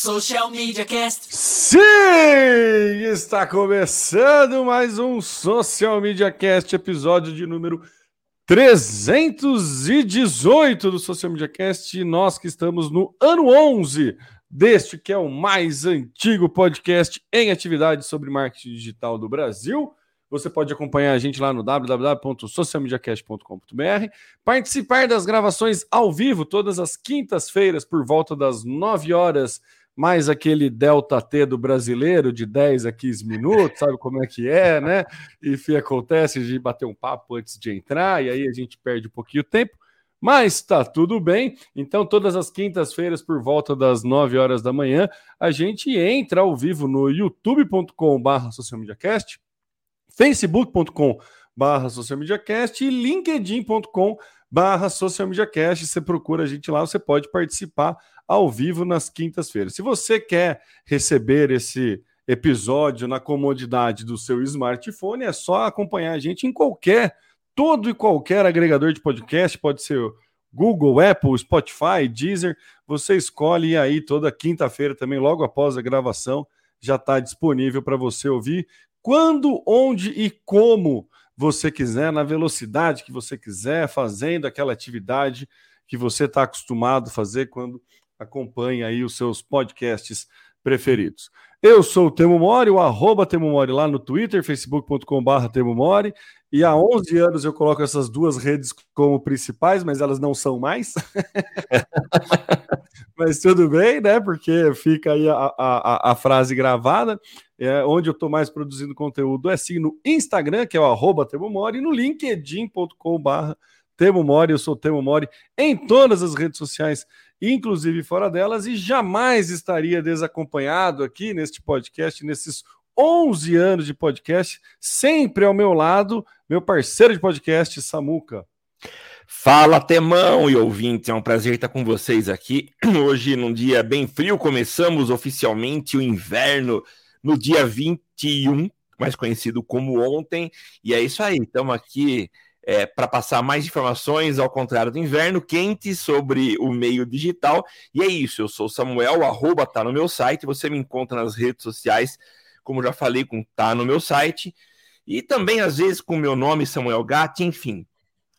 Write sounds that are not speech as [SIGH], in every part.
Social Media Cast. Sim! Está começando mais um Social Media Cast, episódio de número 318 do Social Media Cast. Nós que estamos no ano 11 deste que é o mais antigo podcast em atividade sobre marketing digital do Brasil. Você pode acompanhar a gente lá no www.socialmediacast.com.br, participar das gravações ao vivo todas as quintas-feiras por volta das 9 horas, mais aquele delta T do brasileiro de 10 a 15 minutos, sabe como é que é, né? E acontece de bater um papo antes de entrar e aí a gente perde um pouquinho o tempo. Mas tá tudo bem. Então, todas as quintas-feiras, por volta das 9 horas da manhã, a gente entra ao vivo no youtube.com/barra socialmediacast facebook.com barra socialmediacast e linkedin.com barra socialmediacast. Você procura a gente lá, você pode participar ao vivo nas quintas-feiras. Se você quer receber esse episódio na comodidade do seu smartphone, é só acompanhar a gente em qualquer, todo e qualquer agregador de podcast, pode ser Google, Apple, Spotify, Deezer, você escolhe aí toda quinta-feira também, logo após a gravação, já está disponível para você ouvir quando, onde e como você quiser, na velocidade que você quiser, fazendo aquela atividade que você está acostumado a fazer quando acompanha aí os seus podcasts preferidos. Eu sou o Temo Mori, o arroba Temo Mori lá no Twitter, facebook.com.br Temo Mori, e há 11 anos eu coloco essas duas redes como principais, mas elas não são mais. [LAUGHS] mas tudo bem, né? Porque fica aí a, a, a frase gravada. É, onde eu estou mais produzindo conteúdo é sim no Instagram, que é o arroba Temo Mori, e no linkedin.com.br Temo Mori, eu sou Temo Mori em todas as redes sociais inclusive fora delas, e jamais estaria desacompanhado aqui neste podcast, nesses 11 anos de podcast, sempre ao meu lado, meu parceiro de podcast, Samuca. Fala, Temão e ouvintes, é um prazer estar com vocês aqui. [CLEARS THROAT] Hoje, num dia bem frio, começamos oficialmente o inverno no dia 21, mais conhecido como ontem, e é isso aí, estamos aqui é, para passar mais informações, ao contrário do inverno, quente sobre o meio digital. E é isso, eu sou o Samuel, o arroba tá no meu site, você me encontra nas redes sociais, como já falei, com tá no meu site, e também às vezes com o meu nome, Samuel Gatti, enfim.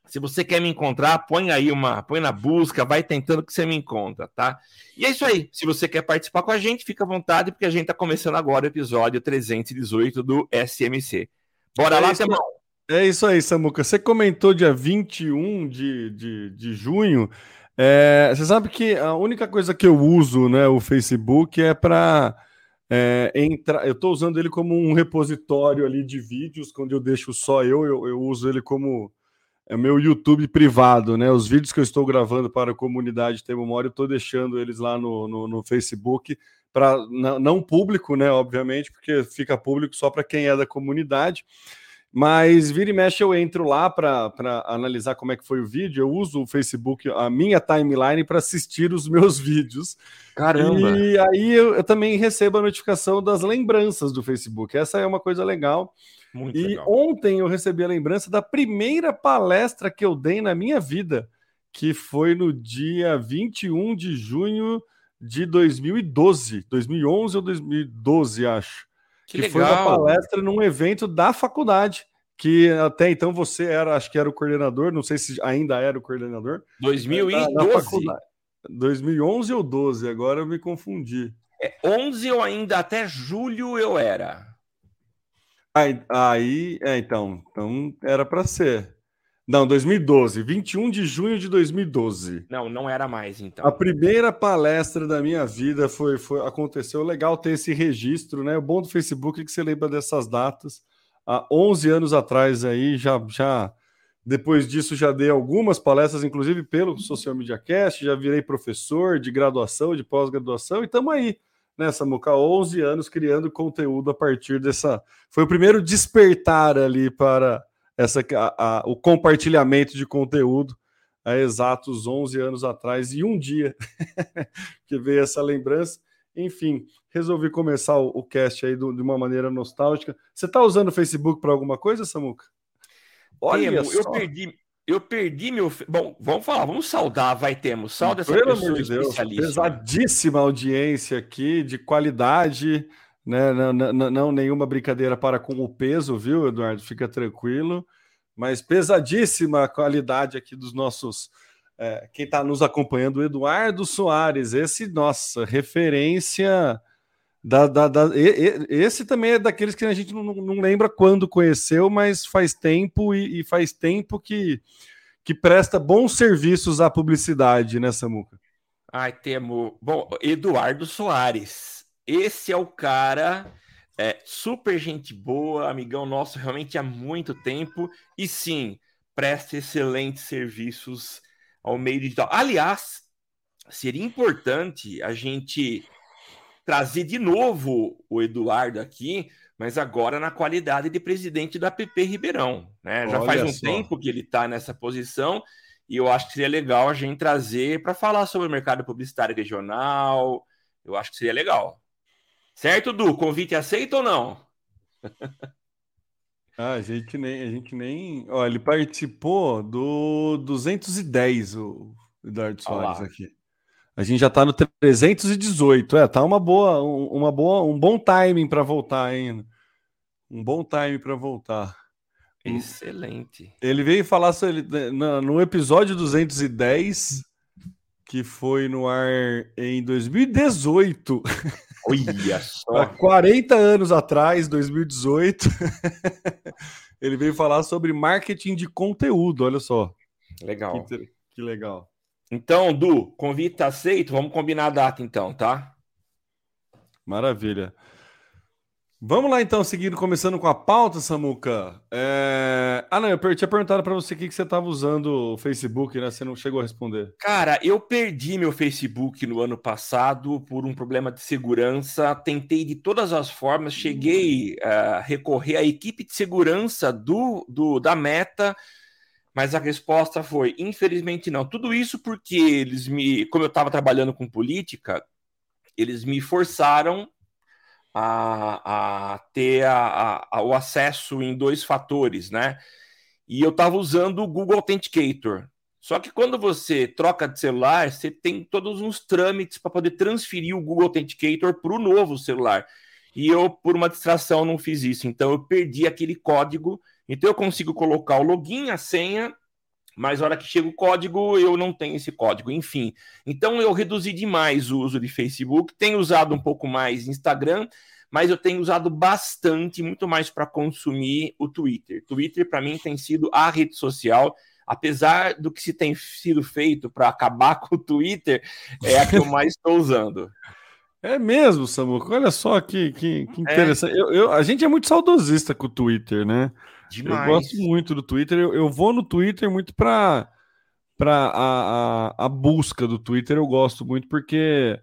Se você quer me encontrar, põe aí uma, põe na busca, vai tentando que você me encontra, tá? E é isso aí. Se você quer participar com a gente, fica à vontade, porque a gente está começando agora o episódio 318 do SMC. Bora é lá, Temão! É isso aí, Samuca. Você comentou dia 21 de, de, de junho. É, você sabe que a única coisa que eu uso, né, o Facebook, é para é, entrar. Eu estou usando ele como um repositório ali de vídeos, quando eu deixo só eu, eu, eu uso ele como é meu YouTube privado, né? Os vídeos que eu estou gravando para a comunidade Tem Memória, eu estou deixando eles lá no, no, no Facebook para não público, né? Obviamente, porque fica público só para quem é da comunidade. Mas vira e mexe eu entro lá para analisar como é que foi o vídeo. Eu uso o Facebook, a minha timeline, para assistir os [LAUGHS] meus vídeos. Caramba! E aí eu, eu, também recebo a notificação das lembranças do Facebook. Essa é uma coisa legal. Muito e legal. ontem eu recebi a lembrança da primeira palestra que eu dei na minha vida, que foi no dia 21 de junho de 2012, 2011 ou 2012, acho. Que, que foi uma palestra num evento da faculdade, que até então você era, acho que era o coordenador, não sei se ainda era o coordenador. 2012. 2011 ou 12, agora eu me confundi. É, 11 ou ainda até julho eu era. Aí, aí é, então, então era para ser. Não, 2012, 21 de junho de 2012. Não, não era mais, então. A primeira palestra da minha vida foi, foi aconteceu. Legal ter esse registro, né? O bom do Facebook é que você lembra dessas datas. Há 11 anos atrás aí, já, já depois disso já dei algumas palestras, inclusive pelo Social Media Cast, já virei professor de graduação, de pós-graduação, e estamos aí, né, Samuca? 11 anos criando conteúdo a partir dessa... Foi o primeiro despertar ali para essa, a, a, o compartilhamento de conteúdo há exatos 11 anos atrás e um dia [LAUGHS] que veio essa lembrança. Enfim, resolvi começar o, o cast aí do, de uma maneira nostálgica. Você está usando o Facebook para alguma coisa, Samuca? Olha, eu perdi, eu perdi meu. Bom, vamos falar, vamos saudar, vai temos. Salda essa Pelo pessoa de Deus, pesadíssima audiência aqui, de qualidade, né? Não, não, não, nenhuma brincadeira para com o peso, viu, Eduardo? Fica tranquilo. Mas pesadíssima qualidade aqui dos nossos. É, quem está nos acompanhando, Eduardo Soares, esse, nossa, referência. Da, da, da, esse também é daqueles que a gente não, não lembra quando conheceu, mas faz tempo e, e, faz tempo que, que presta bons serviços à publicidade, né, Samuca? Ai, temo. Bom, Eduardo Soares. Esse é o cara, é, super gente boa, amigão nosso realmente há muito tempo. E sim, presta excelentes serviços ao meio digital. Aliás, seria importante a gente trazer de novo o Eduardo aqui, mas agora na qualidade de presidente da PP Ribeirão. Né? Já faz um só. tempo que ele está nessa posição e eu acho que seria legal a gente trazer para falar sobre o mercado publicitário regional. Eu acho que seria legal. Certo, Du? Convite aceito ou não? [LAUGHS] ah, a gente nem. A gente nem... Ó, ele participou do 210, o Eduardo Soares aqui. A gente já está no 318. É, tá uma boa, uma boa, um bom timing para voltar ainda. Um bom timing para voltar. Excelente. Ele veio falar sobre, no episódio 210, que foi no ar em 2018. [LAUGHS] Olha só. Há 40 anos atrás, 2018. [LAUGHS] ele veio falar sobre marketing de conteúdo, olha só. Legal. Que, que legal. Então, Du, convite aceito. Vamos combinar a data então, tá? Maravilha. Vamos lá então, seguindo, começando com a pauta, Samuca. É... Ah, não, eu tinha perguntado para você o que, você estava usando o Facebook, né? Você não chegou a responder. Cara, eu perdi meu Facebook no ano passado por um problema de segurança. Tentei de todas as formas, cheguei a recorrer à equipe de segurança do, do da Meta mas a resposta foi, infelizmente não. Tudo isso porque eles me, como eu estava trabalhando com política, eles me forçaram a, a ter a, a, o acesso em dois fatores, né? E eu estava usando o Google Authenticator. Só que quando você troca de celular, você tem todos uns trâmites para poder transferir o Google Authenticator para o novo celular. E eu, por uma distração, não fiz isso. Então eu perdi aquele código então eu consigo colocar o login, a senha, mas na hora que chega o código, eu não tenho esse código. Enfim, então eu reduzi demais o uso de Facebook, tenho usado um pouco mais Instagram, mas eu tenho usado bastante, muito mais para consumir o Twitter. Twitter, para mim, tem sido a rede social apesar do que se tem sido feito para acabar [LAUGHS] com o Twitter, é a que eu mais estou usando. É mesmo, Samuco. Olha só que, que, que é. interessante. É. Eu, eu, a gente é muito saudosista com o Twitter, né? Demais. Eu gosto muito do Twitter. Eu, eu vou no Twitter muito para para a, a, a, busca do Twitter. Eu gosto muito porque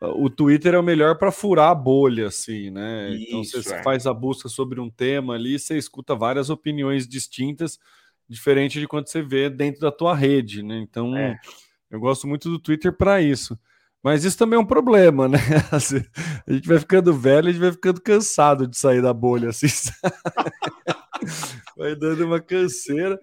o Twitter é o melhor para furar a bolha, assim, né? Isso, então você é. faz a busca sobre um tema ali, você escuta várias opiniões distintas, diferente de quando você vê dentro da tua rede, né? Então é. eu gosto muito do Twitter para isso. Mas isso também é um problema, né? [LAUGHS] A gente vai ficando velho, a gente vai ficando cansado de sair da bolha, assim. [LAUGHS] vai dando uma canseira,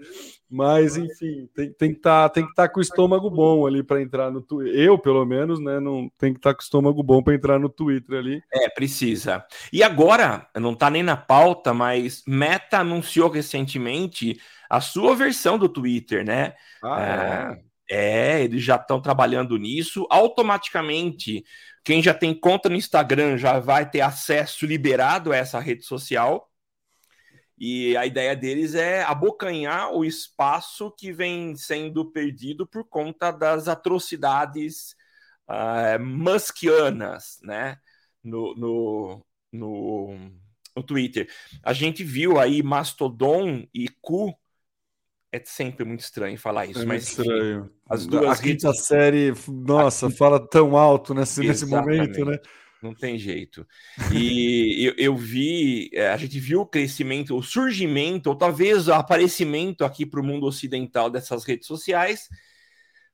mas enfim, tem, tem que tá, estar tá com o estômago bom ali para entrar no Twitter. Eu, pelo menos, né? Não tem que estar tá com o estômago bom para entrar no Twitter ali. É, precisa. E agora, não está nem na pauta, mas Meta anunciou recentemente a sua versão do Twitter, né? Ah, é. É, é eles já estão trabalhando nisso. Automaticamente, quem já tem conta no Instagram já vai ter acesso liberado a essa rede social. E a ideia deles é abocanhar o espaço que vem sendo perdido por conta das atrocidades uh, muskianas, né? No, no, no, no Twitter. A gente viu aí Mastodon e Ku é sempre muito estranho falar isso, é mas estranho. As duas a quinta redes... série, nossa, fala tão alto nesse, nesse momento, né? Não tem jeito. E eu, eu, vi, é, a gente viu o crescimento, o surgimento, ou talvez o aparecimento aqui para o mundo ocidental dessas redes sociais,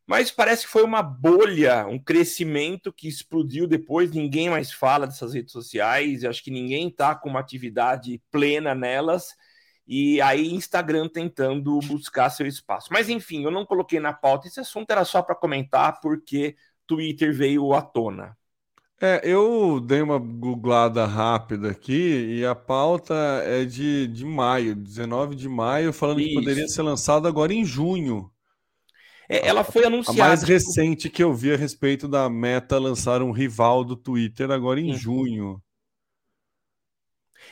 mas parece que foi uma bolha, um crescimento que explodiu depois. Ninguém mais fala dessas redes sociais, acho que ninguém está com uma atividade plena nelas. e aí Instagram tentando buscar seu espaço. Mas enfim, eu não coloquei na pauta, esse assunto era só para comentar porque Twitter veio à tona. É, eu dei uma googlada rápida aqui e a pauta é de, de maio, 19 de maio, falando Isso. que poderia ser lançado agora em junho. É, ela foi anunciada. A mais recente que eu vi a respeito da Meta lançar um rival do Twitter agora em uhum. junho.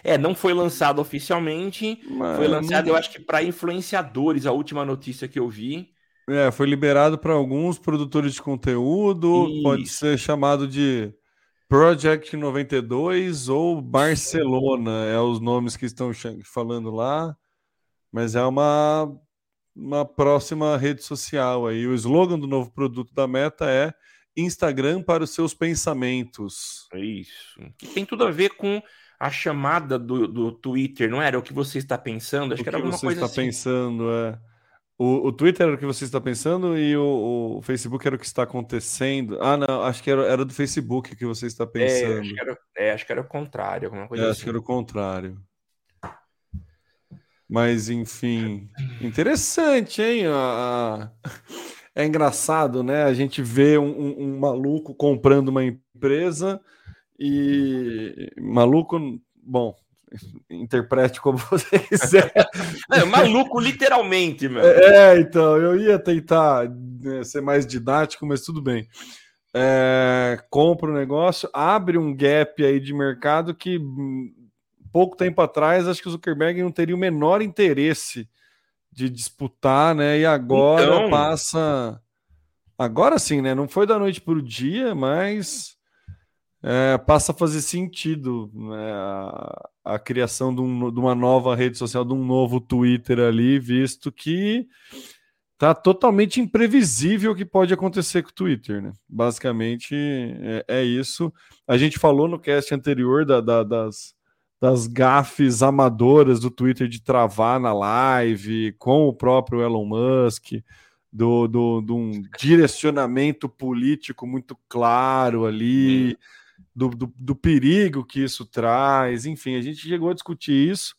É, não foi lançado oficialmente, Mas... foi lançado, eu acho que para influenciadores, a última notícia que eu vi. É, foi liberado para alguns produtores de conteúdo, Isso. pode ser chamado de Project 92 ou Barcelona, é os nomes que estão falando lá, mas é uma, uma próxima rede social aí. O slogan do novo produto da Meta é Instagram para os seus pensamentos. É isso. Que tem tudo a ver com a chamada do, do Twitter, não era o que você está pensando? Acho o que era alguma coisa assim. você está pensando, é. O, o Twitter era o que você está pensando e o, o, Facebook era o que está acontecendo. Ah, não, acho que era, era do Facebook que você está pensando. É, acho que era, é, acho que era o contrário, alguma coisa é, assim. Acho que era o contrário. Mas, enfim, interessante, hein? É engraçado, né? A gente vê um, um, um maluco comprando uma empresa e maluco, bom, [LAUGHS] interprete como você [LAUGHS] quiser. [LAUGHS] É, maluco, literalmente, meu. É, então, eu ia tentar né, ser mais didático, mas tudo bem. É, compra o um negócio, abre um gap aí de mercado que hum, pouco tempo atrás acho que o Zuckerberg não teria o menor interesse de disputar, né? E agora então... passa. Agora sim, né? Não foi da noite para o dia, mas é, passa a fazer sentido né, a, a, criação de, um, de, uma nova rede social, de um novo Twitter ali, visto que tá totalmente imprevisível o que pode acontecer com o Twitter, né? Basicamente é, é isso. A gente falou no cast anterior da, da, das, das gafes amadoras do Twitter de travar na live com o próprio Elon Musk. Do, do, do um [LAUGHS] direcionamento político muito claro ali, hum do, do, do, perigo que isso traz, enfim, a gente chegou a discutir isso,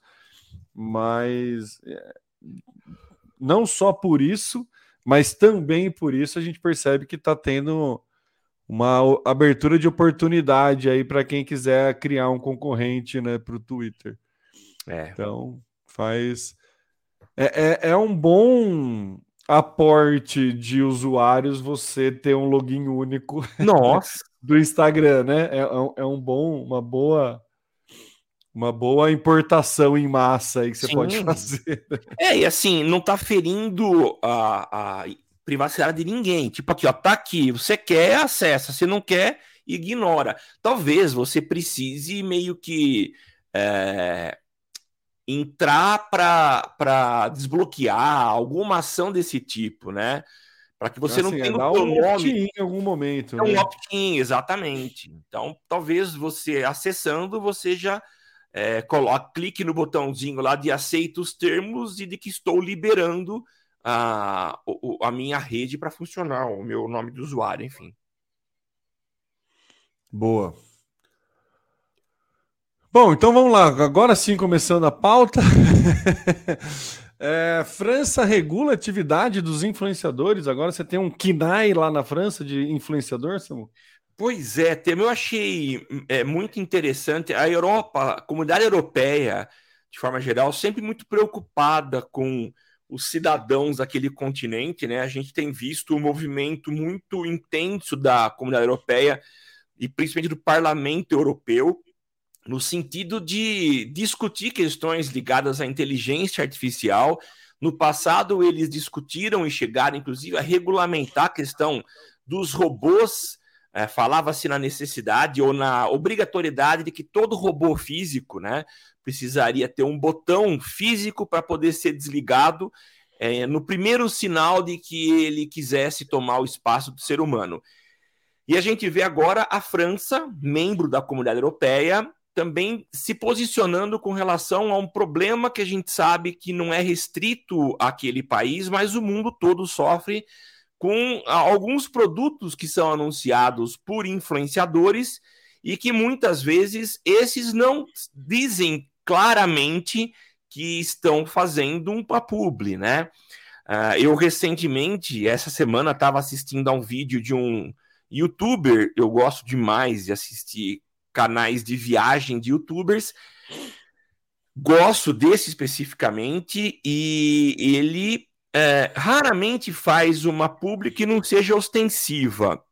mas é, não só por isso, mas também por isso a gente percebe que está tendo uma abertura de oportunidade aí para quem quiser criar um concorrente né, para o Twitter. É. Então, faz. É, é, é um bom aporte de usuários você ter um login único. Nossa! Do Instagram, né? É, é, é um bom, uma boa uma boa importação em massa aí que você Sim. pode fazer. [LAUGHS] É, e assim, não tá ferindo a, a privacidade de ninguém. Tipo aqui, ó, tá aqui, você quer, acessa, se não quer, ignora. Talvez você precise meio que é, entrar para desbloquear alguma ação desse tipo, né? Para que você assim, não tenha é o um nome em algum momento. É um né? opt-in, exatamente. Então, talvez você acessando, você já é, coloque, clique no botãozinho lá de aceita os termos e de que estou liberando a, a minha rede para funcionar, o meu nome do usuário, enfim. Boa. Bom, então vamos lá. Agora sim, começando a pauta. [LAUGHS] É, França regula a atividade dos influenciadores. Agora você tem um KINAI lá na França de influenciador, Samu? Pois é, Tem. eu achei é, muito interessante. A Europa, a comunidade europeia, de forma geral, sempre muito preocupada com os cidadãos daquele continente, né? A gente tem visto um movimento muito intenso da comunidade europeia e principalmente do parlamento europeu no sentido de discutir questões ligadas à inteligência artificial. No passado, eles discutiram e chegaram, inclusive, a regulamentar a questão dos robôs. É, Falava-se na necessidade ou na obrigatoriedade de que todo robô físico né, precisaria ter um botão físico para poder ser desligado é, no primeiro sinal de que ele quisesse tomar o espaço do ser humano. E a gente vê agora a França, membro da comunidade europeia, também se posicionando com relação a um problema que a gente sabe que não é restrito àquele país, mas o mundo todo sofre com alguns produtos que são anunciados por influenciadores e que muitas vezes esses não dizem claramente que estão fazendo um publi, né? Uh, eu recentemente, essa semana, estava assistindo a um vídeo de um youtuber. Eu gosto demais de assistir canais de viagem de youtubers. Gosto desse especificamente e ele é, raramente faz uma publi que não seja ostensiva.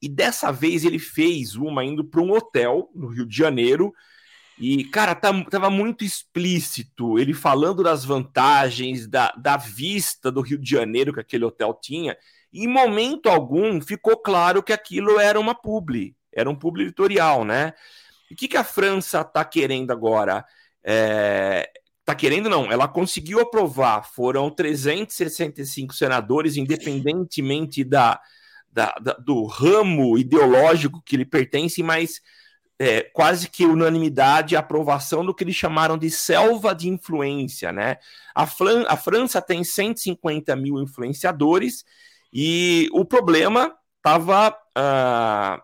E dessa vez ele fez uma indo para um hotel no Rio de Janeiro. E, cara, tá, tava muito explícito ele falando das vantagens da, da vista do Rio de Janeiro que aquele hotel tinha. E em momento algum ficou claro que aquilo era uma publi, era um publi editorial, né? O que, que a França está querendo agora? É, tá querendo não, ela conseguiu aprovar, foram 365 senadores, independentemente da, da, da do ramo ideológico que lhe pertence, mas é, quase que unanimidade a aprovação do que eles chamaram de selva de influência, né? A, Fran a França tem 150 mil influenciadores e o problema estava uh, ah,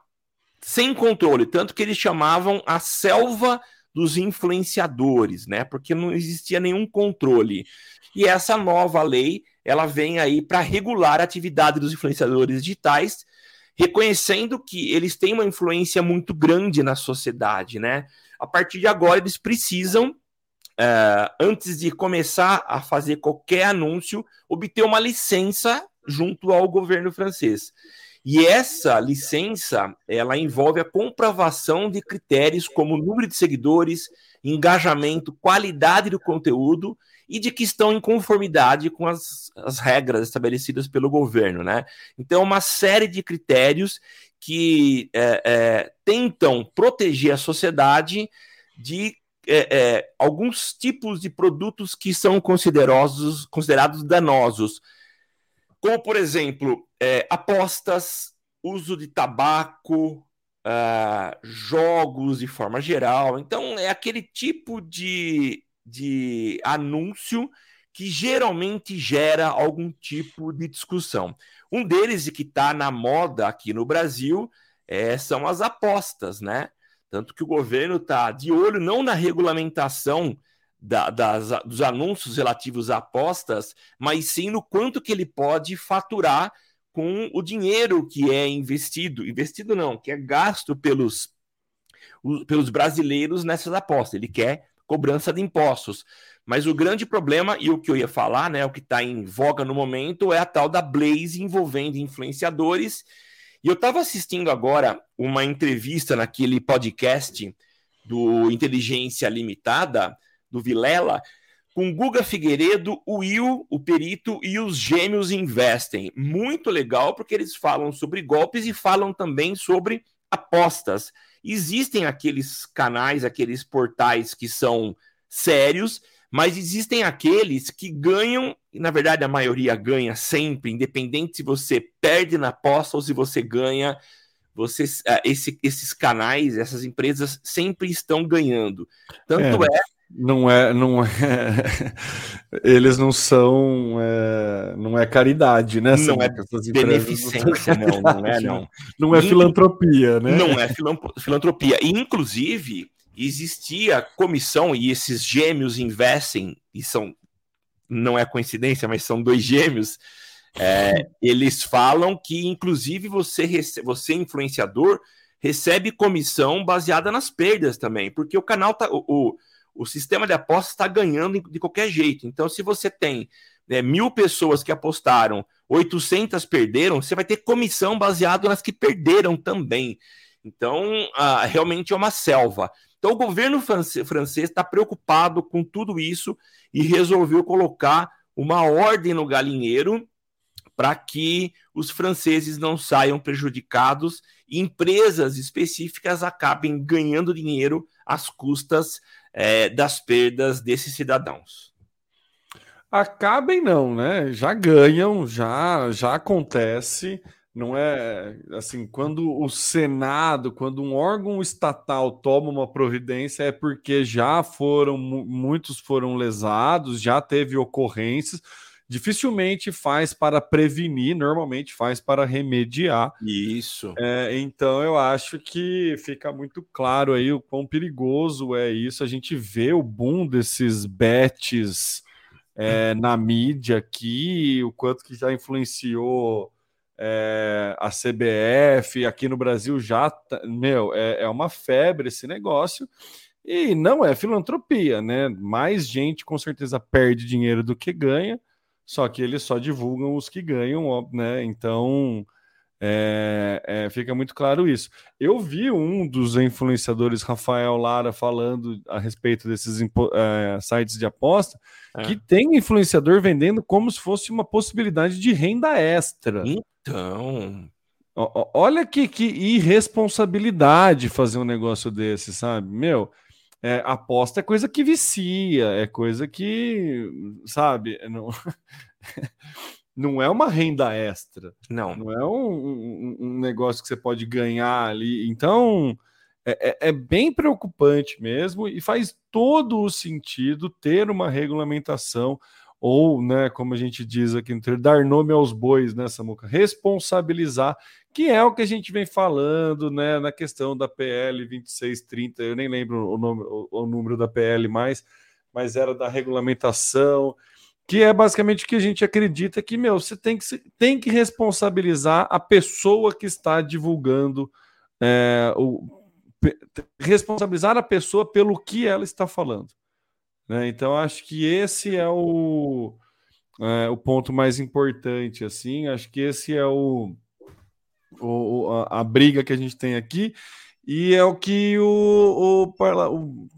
sem controle, tanto que eles chamavam a selva dos influenciadores, né? Porque não existia nenhum controle. E essa nova lei, ela vem aí para regular a atividade dos influenciadores digitais, reconhecendo que eles têm uma influência muito grande na sociedade, né? A partir de agora, eles precisam, uh, antes de começar a fazer qualquer anúncio, obter uma licença junto ao governo francês. E essa licença, ela envolve a comprovação de critérios como número de seguidores, engajamento, qualidade do conteúdo e de que estão em conformidade com as, as regras estabelecidas pelo governo, né? Então, uma série de critérios que é, é, tentam proteger a sociedade de é, é alguns tipos de produtos que são considerados, considerados danosos, como, por exemplo, é, apostas, uso de tabaco, uh, jogos de forma geral. Então, é aquele tipo de, de anúncio que geralmente gera algum tipo de discussão. Um deles, e que está na moda aqui no Brasil, é, são as apostas, né? Tanto que o governo está de olho não na regulamentação da, das, dos anúncios relativos a apostas, mas sim no quanto que ele pode faturar com o dinheiro que é investido, investido não, que é gasto pelos, pelos brasileiros nessas apostas. Ele quer cobrança de impostos. Mas o grande problema, e o que eu ia falar, né, o que está em voga no momento, é a tal da Blaze envolvendo influenciadores. E eu estava assistindo agora uma entrevista naquele podcast do Inteligência Limitada, do Vilela, com Guga Figueiredo, o Will, o perito e os gêmeos investem. Muito legal, porque eles falam sobre golpes e falam também sobre apostas. Existem aqueles canais, aqueles portais que são sérios, mas existem aqueles que ganham, e na verdade a maioria ganha sempre, independente se você perde na aposta ou se você ganha, você, ah, esse, esses canais, essas empresas sempre estão ganhando. Tanto é, é não é, não é. [LAUGHS] Eles não são, é, não é caridade, né? Não é beneficência, não, não é, não. Não é filantropia, né? Não é filantropia. Inclusive, existia comissão e esses gêmeos investem e são, não é coincidência, mas são dois gêmeos. É, eles falam que, inclusive, você, você influenciador recebe comissão baseada nas perdas também, porque o canal tá, o, o o sistema de apostas está ganhando de qualquer jeito. Então, se você tem né, mil pessoas que apostaram, 800 perderam, você vai ter comissão baseado nas que perderam também. Então, ah, realmente é uma selva. Então, o governo francês está preocupado com tudo isso e resolveu colocar uma ordem no galinheiro para que os franceses não saiam prejudicados e empresas específicas acabem ganhando dinheiro às custas é, das perdas desses cidadãos. Acabem não, né? Já ganham, já já acontece. Não é assim, quando o Senado, quando um órgão estatal toma uma providência, é porque já foram, muitos foram lesados, já teve ocorrências. Dificilmente faz para prevenir, normalmente faz para remediar. Isso. É, então eu acho que fica muito claro aí o quão perigoso é isso. A gente vê o boom desses bets é, na mídia aqui, o quanto que já influenciou é, a CBF aqui no Brasil já, tá, meu, é, é uma febre esse negócio. E não é filantropia, né? Mais gente com certeza perde dinheiro do que ganha, só que eles só divulgam os que ganham, né? Então é, é, fica muito claro isso. Eu vi um dos influenciadores, Rafael Lara, falando a respeito desses é, sites de aposta, é. que tem influenciador vendendo como se fosse uma possibilidade de renda extra. Então. Olha que, que irresponsabilidade fazer um negócio desse, sabe? Meu, é, aposta é coisa que vicia, é coisa que, sabe, não, [LAUGHS] não é uma renda extra. Não. Não é um, um, um negócio que você pode ganhar ali. Então, é, é, é, bem preocupante mesmo e faz todo o sentido ter uma regulamentação ou, né, como a gente diz aqui, dar nome aos bois, né, Samuca? Responsabilizar que é o que a gente vem falando né, na questão da PL 2630, eu nem lembro o, nome, o, o número da PL mais, mas era da regulamentação, que é basicamente o que a gente acredita que, meu, você tem que, tem que responsabilizar a pessoa que está divulgando, é, o, responsabilizar a pessoa pelo que ela está falando. Né? Então, acho que esse é o, é, o ponto mais importante, assim, acho que esse é o o, a, a, briga que a gente tem aqui, e é o que o, o, parla, o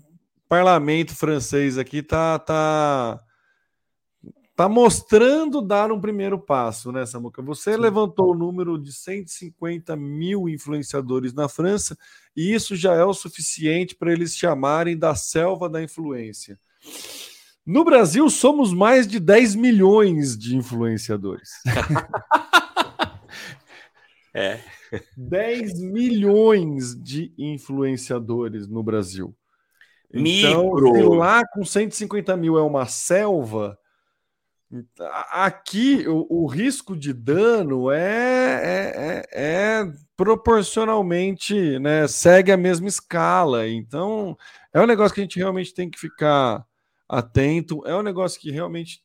parlamento francês aqui tá, tá, tá mostrando dar um primeiro passo, né, Samuca? Você Sim. levantou o número de 150 mil influenciadores na França, e isso já é o suficiente para eles chamarem da selva da influência. No Brasil, somos mais de 10 milhões de influenciadores. [LAUGHS] É. 10 milhões de influenciadores no Brasil. Então, Micro. se lá com 150 mil é uma selva, aqui o, o risco de dano é, é, é, é, proporcionalmente, né, segue a mesma escala. Então, é um negócio que a gente realmente tem que ficar atento, é um negócio que realmente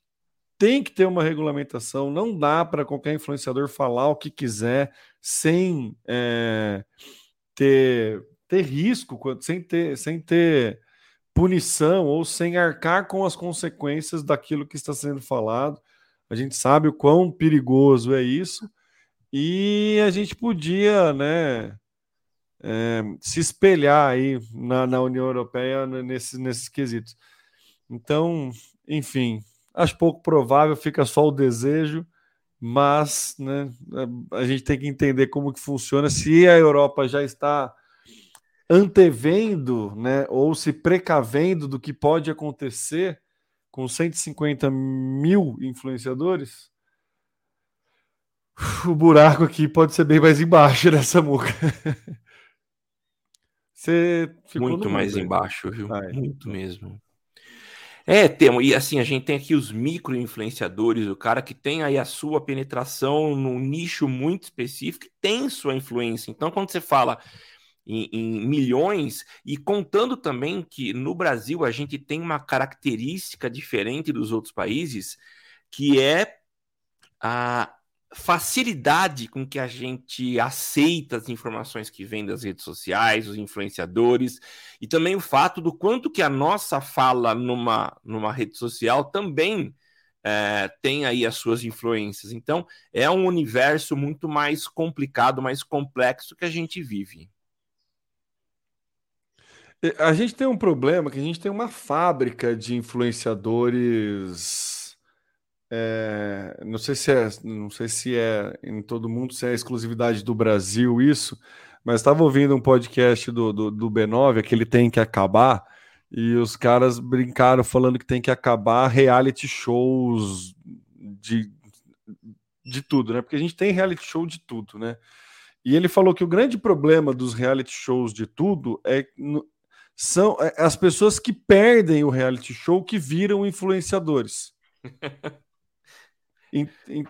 tem que ter uma regulamentação, não dá para qualquer influenciador falar o que quiser sem é, ter, ter risco, sem ter, sem ter punição ou sem arcar com as consequências daquilo que está sendo falado. A gente sabe o quão perigoso é isso e a gente podia, né, é, se espelhar aí na, na União Europeia nesses, nesses quesitos. Então, enfim, Acho pouco provável, fica só o desejo, mas né, a gente tem que entender como que funciona. Se a Europa já está antevendo, né, ou se precavendo do que pode acontecer com 150 mil influenciadores, o buraco aqui pode ser bem mais embaixo [LAUGHS] nessa muca. Você muito mais embaixo, viu? Ai. Muito mesmo. É, temos. E assim, a gente tem aqui os micro influenciadores, o cara que tem aí a sua penetração num nicho muito específico, tem sua influência. Então, quando você fala em, em, milhões, e contando também que no Brasil a gente tem uma característica diferente dos outros países, que é a, facilidade com que a gente aceita as informações que vêm das redes sociais, os influenciadores, e também o fato do quanto que a nossa fala numa, numa rede social também é, tem aí as suas influências. Então, é um universo muito mais complicado, mais complexo que a gente vive. A gente tem um problema que a gente tem uma fábrica de influenciadores é, não sei se é, não sei se é em todo mundo, se é exclusividade do Brasil isso, mas estava ouvindo um podcast do, do, do B9, aquele tem que acabar, e os caras brincaram falando que tem que acabar reality shows de, de tudo, né? Porque a gente tem reality show de tudo, né? E ele falou que o grande problema dos reality shows de tudo é são é, as pessoas que perdem o reality show que viram influenciadores. [LAUGHS]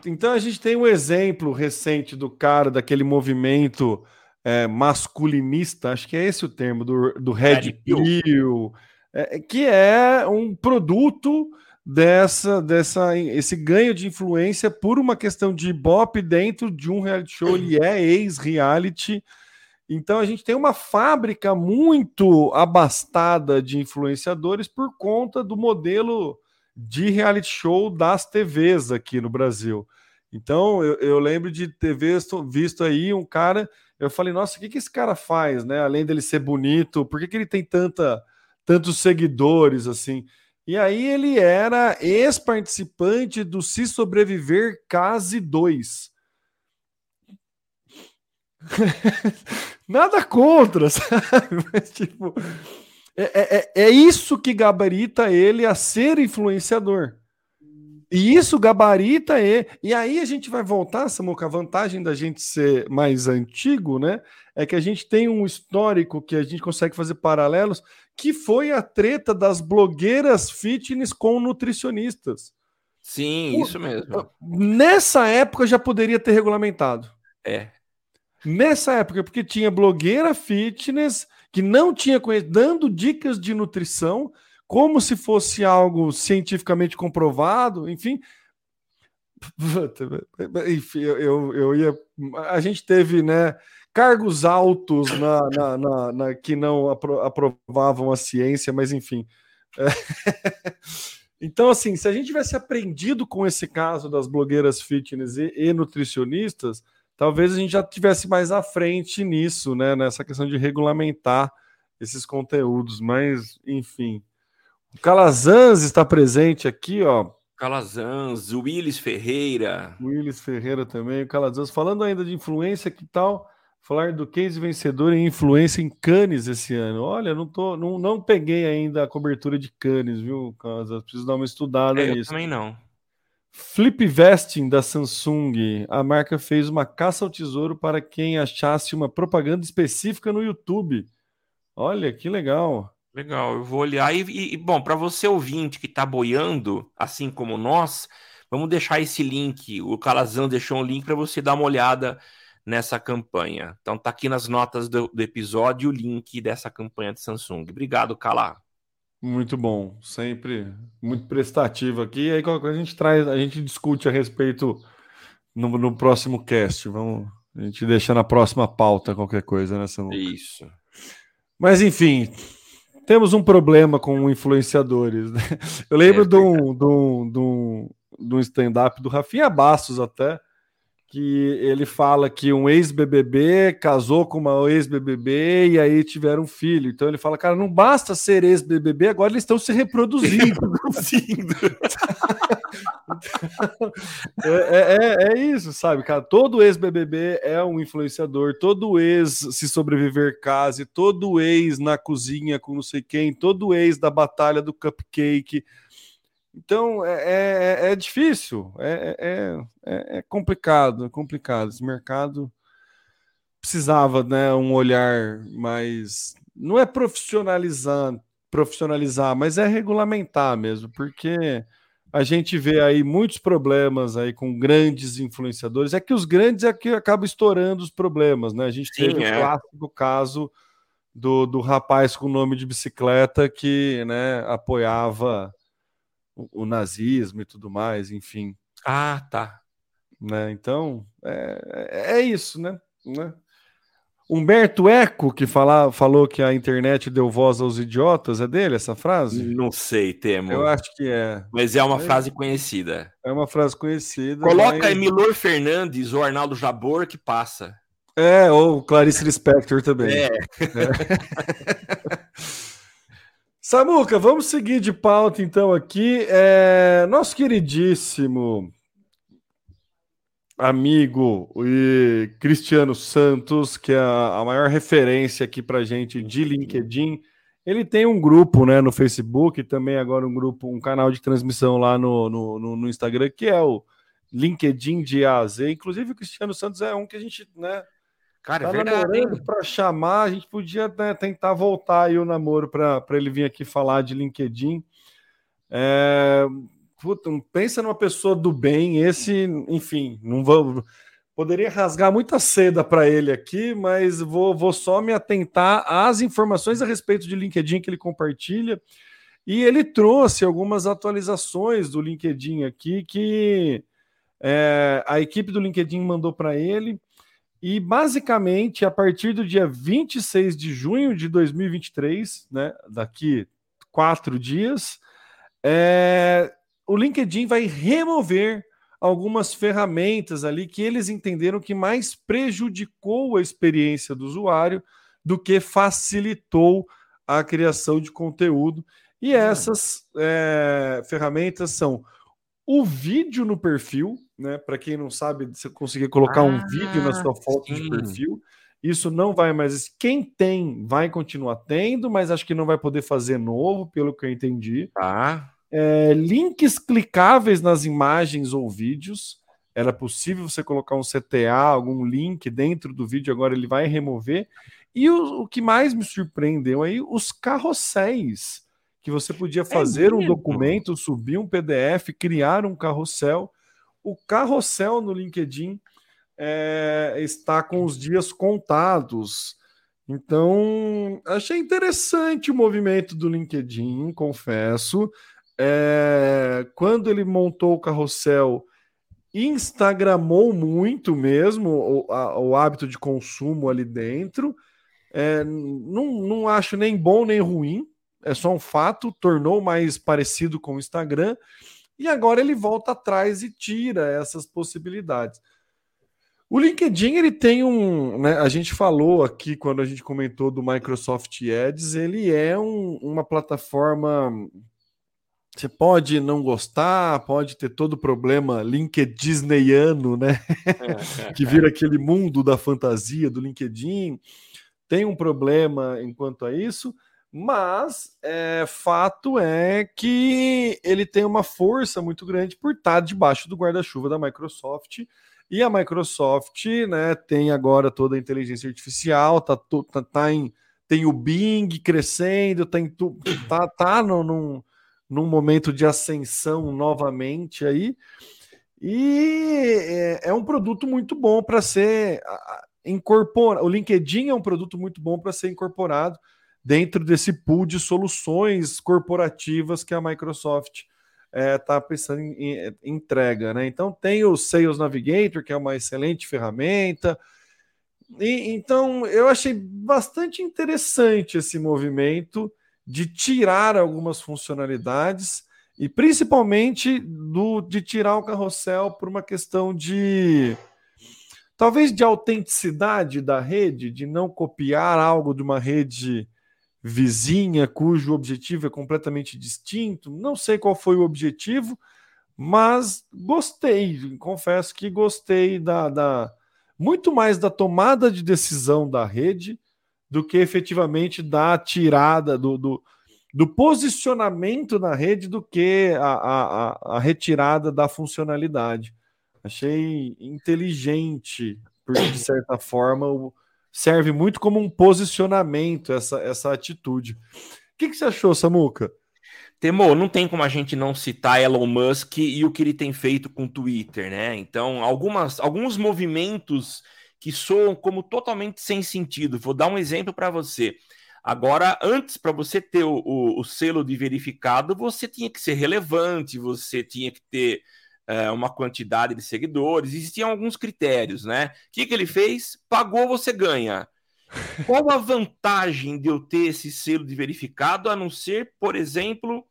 Então a gente tem um exemplo recente do cara, daquele movimento é, masculinista, acho que é esse o termo, do, do Red Pill, é, que é um produto dessa, dessa esse ganho de influência por uma questão de ibope dentro de um reality show, ele é ex-reality. Então a gente tem uma fábrica muito abastada de influenciadores por conta do modelo de reality show das TVs aqui no Brasil. Então, eu, eu lembro de ter visto, visto, aí um cara. Eu falei, nossa, o que, que esse cara faz, né? Além dele ser bonito, por que, que ele tem tanta, tantos seguidores assim? E aí ele era ex-participante do Se Sobreviver Case 2. [LAUGHS] Nada contra, sabe? Mas, tipo, é, é, é, é isso que gabarita ele a ser influenciador. E isso gabarita ele. E aí a gente vai voltar, Samuca, a vantagem da gente ser mais antigo, né? É que a gente tem um histórico que a gente consegue fazer paralelos, que foi a treta das blogueiras fitness com nutricionistas. Sim, o, isso mesmo. Nessa época já poderia ter regulamentado. É. Nessa época, porque tinha blogueira fitness que não tinha conhecimento, dando dicas de nutrição, como se fosse algo cientificamente comprovado, enfim. [LAUGHS] Enfim, eu, eu ia. A gente teve, né? Cargos altos na, na, na, na que não apro aprovavam a ciência, mas enfim. É. [LAUGHS] Então, assim, se a gente tivesse aprendido com esse caso das blogueiras fitness e, e, nutricionistas, talvez a gente já tivesse mais à frente nisso, né? Nessa questão de regulamentar esses conteúdos, mas enfim. O Calazans está presente aqui, ó. Calazans, o Willis Ferreira. Willis Ferreira também, o Calazans. Falando ainda de influência, que tal falar do case vencedor em influência em Cannes esse ano? Olha, não, tô, não, não peguei ainda a cobertura de Cannes, viu, Calazans? Preciso dar uma estudada é, nisso. Eu também não. Flip Vesting da Samsung. A marca fez uma caça ao tesouro para quem achasse uma propaganda específica no YouTube. Olha que legal. Legal, eu vou olhar. E, e bom, para você ouvinte que está boiando, assim como nós, vamos deixar esse link. O Calazão deixou um link para você dar uma olhada nessa campanha. Então tá aqui nas notas do, do episódio o link dessa campanha de Samsung. Obrigado, Calá. Muito bom, sempre muito prestativo aqui. E aí qualquer coisa a gente traz, a gente discute a respeito no, no próximo cast. Vamos a gente deixa na próxima pauta qualquer coisa, né, Samuca? Isso. Mas enfim, temos um problema com influenciadores. Né? Eu lembro é, de um, de um, de um, de um stand-up do Rafinha Bastos até, que ele fala que um ex-BBB casou com uma ex-BBB e aí tiveram um filho. Então ele fala, cara, não basta ser ex-BBB, agora eles estão se reproduzindo. [LAUGHS] reproduzindo. [LAUGHS] é, é, é, é, isso, sabe, cara? Todo ex-BBB é um influenciador, todo ex se sobreviver case, todo ex na cozinha com não sei quem, todo ex da batalha do cupcake então é, é, é difícil, é, é, é, complicado, é complicado. Esse mercado precisava, né, um olhar mais, não é profissionalizar, profissionalizar, mas é regulamentar mesmo, porque a gente vê aí muitos problemas aí com grandes influenciadores. É que os grandes é que acabam estourando os problemas, né? A gente Sim, teve é. o clássico caso do, do rapaz com nome de bicicleta que, né, apoiava o, nazismo e tudo mais, enfim. Ah, tá. Né? Então, é, é isso, né? né? Humberto Eco, que fala, falou que a internet deu voz aos idiotas, é dele essa frase? Não sei, Temo. Eu acho que é. Mas é uma é. frase conhecida. É uma frase conhecida. Coloca mas... Emilor Fernandes ou Arnaldo Jabor que passa. É, ou Clarice Lispector também. É. é. [LAUGHS] Samuca, vamos seguir de pauta então aqui. É, nosso queridíssimo amigo e Cristiano Santos, que é a, maior referência aqui para gente de LinkedIn. Ele tem um grupo né, no Facebook, também agora um grupo, um canal de transmissão lá no, no, no Instagram, que é o LinkedIn de Z. Inclusive, o Cristiano Santos é um que a gente né, Cara, tá é verdade. para chamar, a gente podia né, tentar voltar aí o namoro para ele vir aqui falar de LinkedIn. É, puta, pensa numa pessoa do bem, esse, enfim, não vou. Poderia rasgar muita seda para ele aqui, mas vou, vou só me atentar às informações a respeito de LinkedIn que ele compartilha. E ele trouxe algumas atualizações do LinkedIn aqui que é, a equipe do LinkedIn mandou para ele. E basicamente, a partir do dia 26 de junho de 2023, né, daqui quatro dias, é, o LinkedIn vai remover algumas ferramentas ali que eles entenderam que mais prejudicou a experiência do usuário do que facilitou a criação de conteúdo. E essas é, ferramentas são o vídeo no perfil, né? Para quem não sabe, você conseguir colocar ah, um vídeo na sua foto sim. de perfil. Isso não vai mais. Quem tem vai continuar tendo, mas acho que não vai poder fazer novo, pelo que eu entendi. Tá. É, links clicáveis nas imagens ou vídeos. Era possível você colocar um CTA, algum link dentro do vídeo, agora ele vai remover. E o, o que mais me surpreendeu aí, os carrosséis, que você podia é fazer é um documento, subir um PDF, criar um carrossel. O carrossel no LinkedIn é, está com os dias contados. Então, achei interessante o movimento do LinkedIn, confesso. É, quando ele montou o carrossel, Instagramou muito mesmo o, a, o hábito de consumo ali dentro. É, não, não acho nem bom nem ruim, é só um fato, tornou mais parecido com o Instagram, e agora ele volta atrás e tira essas possibilidades. O LinkedIn ele tem um, né, a gente falou aqui quando a gente comentou do Microsoft Ads, ele é um, uma plataforma você pode não gostar, pode ter todo o problema LinkedIniano, né? [LAUGHS] que vira aquele mundo da fantasia do LinkedIn. Tem um problema enquanto a isso, mas é, fato é que ele tem uma força muito grande por estar debaixo do guarda-chuva da Microsoft. E a Microsoft né, tem agora toda a inteligência artificial, tá, tá, tá em, tem o Bing crescendo, tem, tá, tá no, num, num momento de ascensão novamente aí. E é, é um produto muito bom para ser incorporado. O LinkedIn é um produto muito bom para ser incorporado dentro desse pool de soluções corporativas que a Microsoft está é, tá pensando em, em, entrega. Né? Então tem o Sales Navigator, que é uma excelente ferramenta. E, então eu achei bastante interessante esse movimento de tirar algumas funcionalidades e principalmente do de tirar o carrossel por uma questão de talvez de autenticidade da rede, de não copiar algo de uma rede vizinha cujo objetivo é completamente distinto. Não sei qual foi o objetivo, mas gostei, confesso que gostei da, da muito mais da tomada de decisão da rede do que efetivamente da tirada, do, do, do posicionamento na rede, do que a, a, a retirada da funcionalidade. Achei inteligente, porque de certa forma serve muito como um posicionamento essa, essa atitude. O que, que você achou, Samuca? Temo, não tem como a gente não citar Elon Musk e o que ele tem feito com o Twitter, né? Então, algumas, alguns movimentos que soam como totalmente sem sentido. Vou dar um exemplo para você. Agora, antes, para você ter o, o, o, selo de verificado, você tinha que ser relevante, você tinha que ter é, uma quantidade de seguidores, existiam alguns critérios, né? O que, que ele fez? Pagou, você ganha. Qual a vantagem de eu ter esse selo de verificado, a não ser, por exemplo,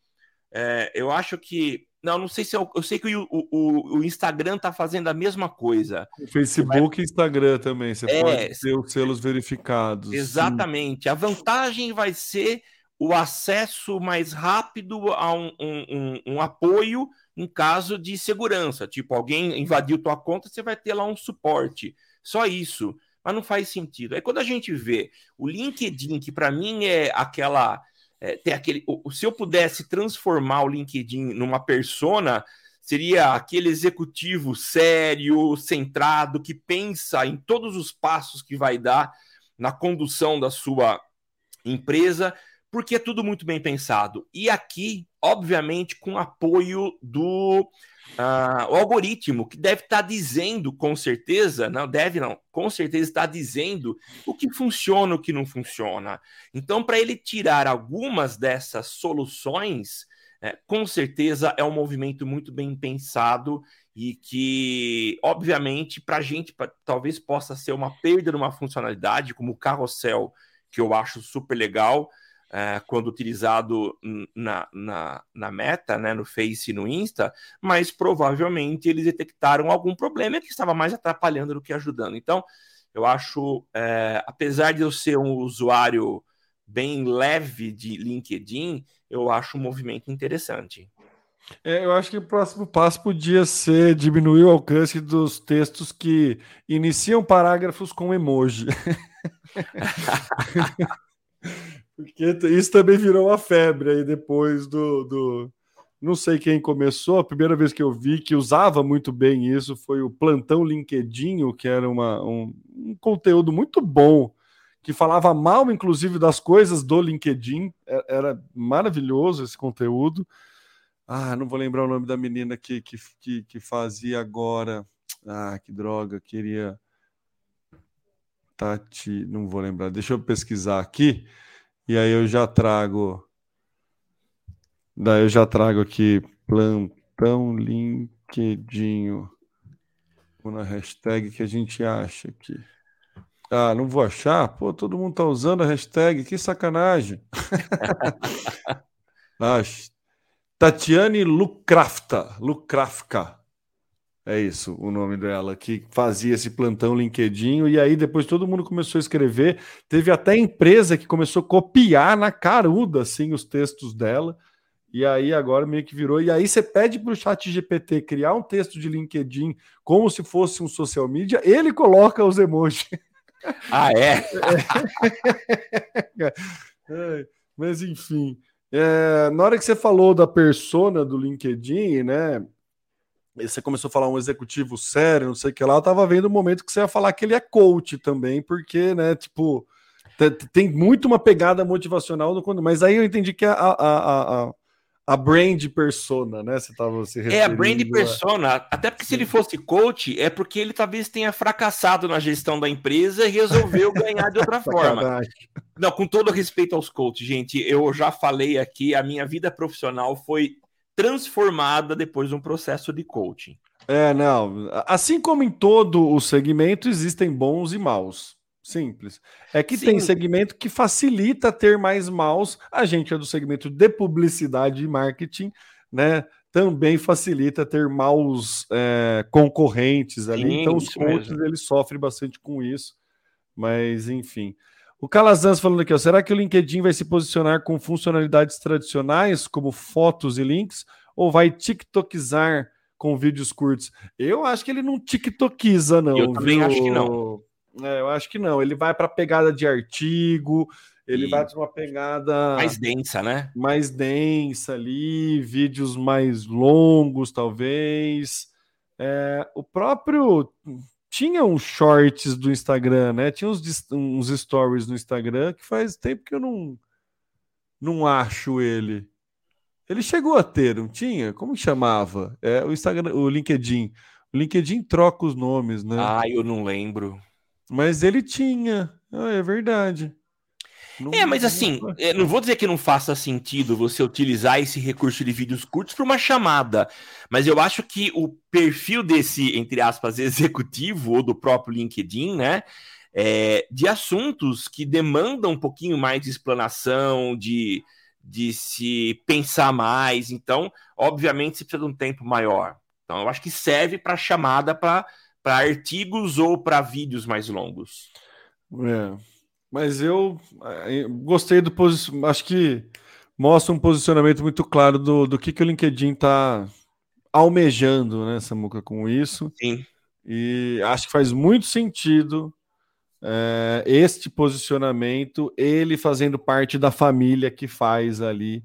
é, eu acho que não, não sei se eu, eu sei que o, o, o Instagram tá fazendo a mesma coisa. O Facebook vai... e Instagram também. Você é, pode ter os selos verificados. Exatamente. Sim. A vantagem vai ser o acesso mais rápido a um, um, um, um, apoio em caso de segurança. Tipo, alguém invadiu tua conta, você vai ter lá um suporte. Só isso. Mas não faz sentido. Aí quando a gente vê o LinkedIn, que para mim é aquela é, ter aquele. Se eu pudesse transformar o LinkedIn numa persona, seria aquele executivo sério, centrado, que pensa em todos os passos que vai dar na condução da sua empresa. Porque é tudo muito bem pensado. E aqui, obviamente, com apoio do uh, algoritmo, que deve estar tá dizendo com certeza, não deve não, com certeza está dizendo o que funciona, o que não funciona. Então, para ele tirar algumas dessas soluções, é, com certeza é um movimento muito bem pensado e que, obviamente, para a gente pra, talvez possa ser uma perda de uma funcionalidade, como o carrossel, que eu acho super legal, é, quando utilizado na, na, na, meta, né, no Face e no Insta, mas provavelmente eles detectaram algum problema que estava mais atrapalhando do que ajudando. Então, eu acho, é, apesar de eu ser um usuário bem leve de LinkedIn, eu acho um movimento interessante. É, eu acho que o próximo passo podia ser diminuir o alcance dos textos que iniciam parágrafos com emoji. [LAUGHS] Porque isso também virou uma febre aí depois do, do. Não sei quem começou, a primeira vez que eu vi que usava muito bem isso foi o Plantão LinkedIn, que era uma, um, um conteúdo muito bom, que falava mal, inclusive, das coisas do LinkedIn. É, era maravilhoso esse conteúdo. Ah, não vou lembrar o nome da menina que, que, que, que fazia agora. Ah, que droga, queria. Tati, não vou lembrar. Deixa eu pesquisar aqui. E aí eu já trago. Daí eu já trago aqui plantão LinkedIn. Na hashtag que a gente acha aqui. Ah, não vou achar? Pô, todo mundo tá usando a hashtag, que sacanagem. [LAUGHS] Tatiane Lucrafta, Lucrafka. É isso o nome dela, que fazia esse plantão LinkedIn, e aí depois todo mundo começou a escrever. Teve até empresa que começou a copiar na caruda assim, os textos dela, e aí agora meio que virou. E aí você pede para o chat GPT criar um texto de LinkedIn como se fosse um social media, ele coloca os emojis. [LAUGHS] Ah, é? [LAUGHS] é. Mas enfim. É, na hora que você falou da persona do LinkedIn, né? Você começou a falar um executivo sério, não sei o que lá, eu tava vendo o momento que você ia falar que ele é coach também, porque, né, tipo, tem muito uma pegada motivacional no mas aí eu entendi que a, a, a, a brand persona, né? Você tava se É a brand persona, até porque se ele fosse coach, é porque ele talvez tenha fracassado na gestão da empresa e resolveu ganhar de outra [LAUGHS] forma. Não, com todo respeito aos coaches, gente, eu já falei aqui, a minha vida profissional foi transformada depois de um processo de coaching. É, não. Assim como em todo o segmento, existem bons e maus. Simples. É que Sim. tem segmento que facilita ter mais maus. A gente é do segmento de publicidade e marketing, né? Também facilita ter maus é, concorrentes ali. Sim, então, os coaches eles sofrem bastante com isso. Mas, enfim. O Calazans falando aqui, ó, será que o LinkedIn vai se posicionar com funcionalidades tradicionais, como fotos e links, ou vai TikTokizar com vídeos curtos? Eu acho que ele não TikTokiza, não. Eu também viu? acho que não. É, eu acho que não. Ele vai para pegada de artigo, ele e... vai para uma pegada mais densa, né? Mais densa ali, vídeos mais longos, talvez. É, o próprio tinha uns shorts do Instagram, né? Tinha uns, uns stories no Instagram que faz tempo que eu não, não acho ele. Ele chegou a ter, não tinha? Como chamava? É, o Instagram, o LinkedIn. O LinkedIn troca os nomes, né? Ah, eu não lembro. Mas ele tinha. Ah, é verdade. Não, é, mas assim, não... É, não vou dizer que não faça sentido você utilizar esse recurso de vídeos curtos para uma chamada, mas eu acho que o perfil desse, entre aspas, [LAUGHS] executivo ou do próprio LinkedIn, né, é, de assuntos que demandam um pouquinho mais de explanação, de, de se pensar mais, então, obviamente, você precisa de um tempo maior. Então, eu acho que serve para chamada para artigos ou para vídeos mais longos. É. Mas eu eh, gostei do posicionamento. Acho que mostra um posicionamento muito claro do, do que, que o LinkedIn está almejando, né, Samuca, com isso. Sim. E acho que faz muito sentido é, este posicionamento, ele fazendo parte da família que faz ali,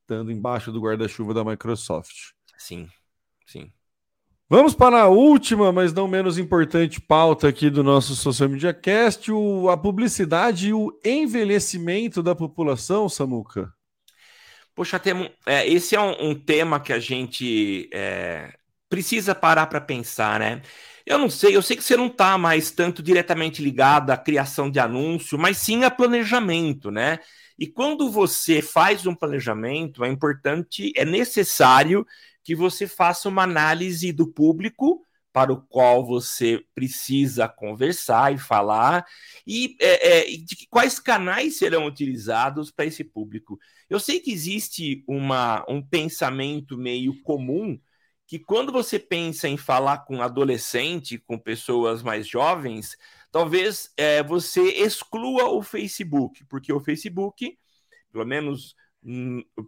estando embaixo do guarda-chuva da Microsoft. Sim, sim. Vamos para a última, mas não menos importante pauta aqui do nosso Social Media Cast, o, a publicidade e o envelhecimento da população, Samuca. Poxa, tem, é, esse é um, um, tema que a gente é, precisa parar para pensar, né? Eu não sei, eu sei que você não está mais tanto diretamente ligado à criação de anúncio, mas sim a planejamento, né? E quando você faz um planejamento, é importante, é necessário que você faça uma análise do público para o qual você precisa conversar e falar, e é, é, de quais canais serão utilizados para esse público. Eu sei que existe uma, um pensamento meio comum que quando você pensa em falar com adolescente, com pessoas mais jovens, talvez é, você exclua o Facebook, porque o Facebook, pelo menos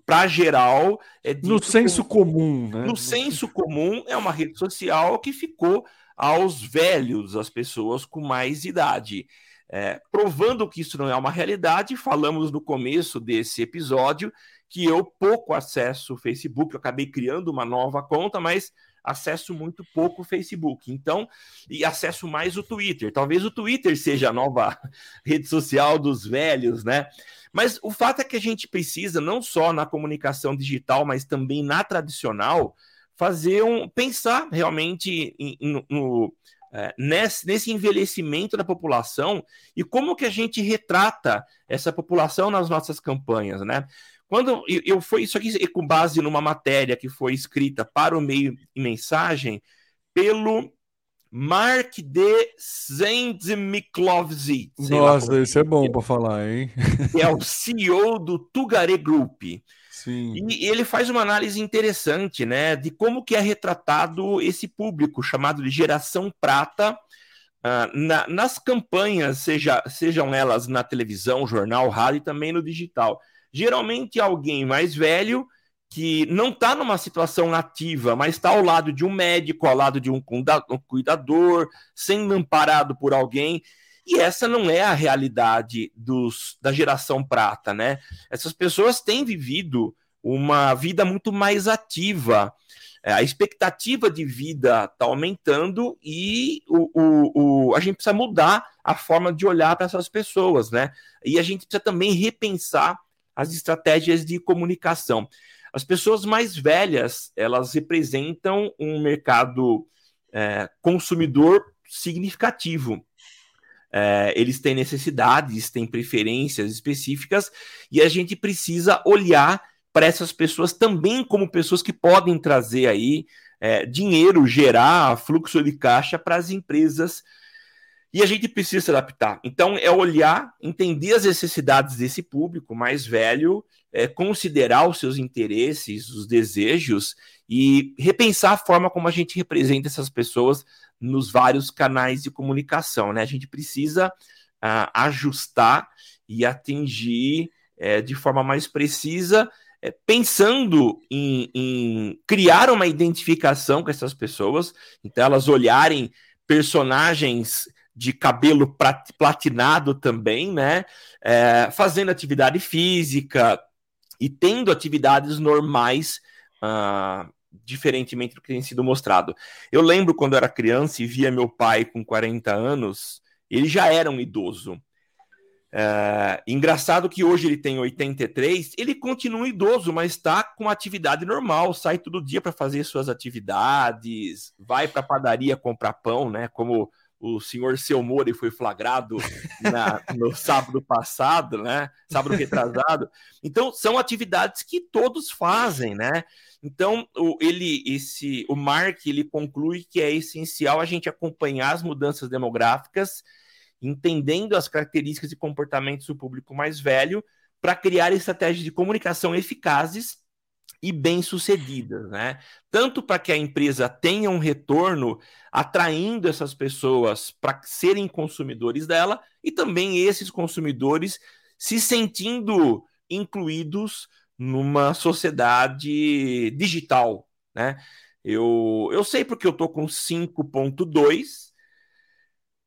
para geral é no senso como, comum, né? No senso comum é uma rede social que ficou aos velhos, às pessoas com mais idade. É, provando que isso não é uma realidade, falamos no começo desse episódio que eu pouco acesso o Facebook, eu acabei criando uma nova conta, mas acesso muito pouco o Facebook. Então, e acesso mais o Twitter. Talvez o Twitter seja a nova [LAUGHS] rede social dos velhos, né? Mas o fato é que a gente precisa, não só na comunicação digital, mas também na tradicional, fazer um. pensar realmente em, em, no, é, nesse, nesse envelhecimento da população e como que a gente retrata essa população nas nossas campanhas, né? Quando eu, eu foi isso aqui com base numa matéria que foi escrita para o meio e mensagem pelo Mark de Zendmiklovzi. Nossa, é isso é bom para falar, hein? é o CEO do Tugaré Group. Sim. E ele faz uma análise interessante, né, de como que é retratado esse público chamado de geração prata uh, na, nas campanhas, seja, sejam elas na televisão, jornal, rádio e também no digital. Geralmente alguém mais velho que não está numa situação nativa, mas está ao lado de um médico, ao lado de um cuidador, sendo amparado por alguém. E essa não é a realidade dos, da geração prata, né? Essas pessoas têm vivido uma vida muito mais ativa. É, a expectativa de vida está aumentando e o, o, o, a gente precisa mudar a forma de olhar para essas pessoas, né? E a gente precisa também repensar as estratégias de comunicação. As pessoas mais velhas, elas representam um mercado é, consumidor significativo. É, eles têm necessidades, têm preferências específicas, e a gente precisa olhar para essas pessoas também como pessoas que podem trazer aí é, dinheiro, gerar fluxo de caixa para as empresas. E a gente precisa se adaptar. Então, é olhar, entender as necessidades desse público mais velho é, considerar os seus interesses, os desejos e repensar a forma como a gente representa essas pessoas nos vários canais de comunicação. Né? A gente precisa uh, ajustar e atingir é, de forma mais precisa, é, pensando em, em criar uma identificação com essas pessoas, então elas olharem personagens de cabelo platinado também, né? É, fazendo atividade física, e tendo atividades normais, uh, diferentemente do que tem sido mostrado. Eu lembro quando eu era criança e via meu pai com 40 anos, ele já era um idoso. Uh, engraçado que hoje ele tem 83, ele continua idoso, mas está com atividade normal, sai todo dia para fazer suas atividades, vai para a padaria comprar pão, né? Como o senhor Seu Mori foi flagrado na, no sábado passado, né? Sábado retrasado. Então, são atividades que todos fazem, né? Então, o, ele, esse, o Mark, ele conclui que é essencial a gente acompanhar as mudanças demográficas, entendendo as características e comportamentos do público mais velho, para criar estratégias de comunicação eficazes e bem-sucedidas, né? Tanto para que a empresa tenha um retorno atraindo essas pessoas para serem consumidores dela e também esses consumidores se sentindo incluídos numa sociedade digital, né? Eu, eu sei porque eu tô com 5.2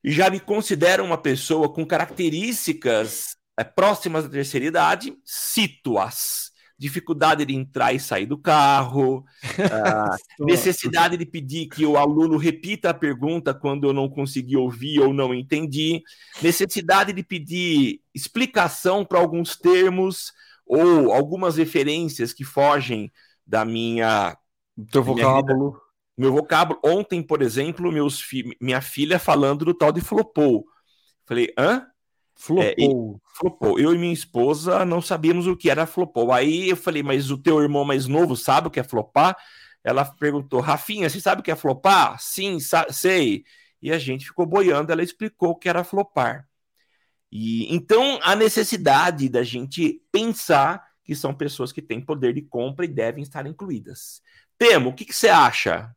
e já me considero uma pessoa com características é, próximas da terceira idade, cito-as dificuldade de entrar e sair do carro, [LAUGHS] uh, necessidade de pedir que o aluno repita a pergunta quando eu não consegui ouvir ou não entendi, necessidade de pedir explicação para alguns termos ou algumas referências que fogem da minha. Teu vocábulo. Minha meu vocábulo. Ontem, por exemplo, meus fi... minha filha falando do tal de flopou. Falei, hã? Flopou. É, flopou. Eu e minha esposa não sabíamos o que era flopou. Aí eu falei, mas o teu irmão mais novo sabe o que é flopar? Ela perguntou, Rafinha, você sabe o que é flopar? Sim, sei. E a gente ficou boiando, ela explicou o que era flopar. E então a necessidade da gente pensar que são pessoas que têm poder de compra e devem estar incluídas. Temo, o que, que você acha?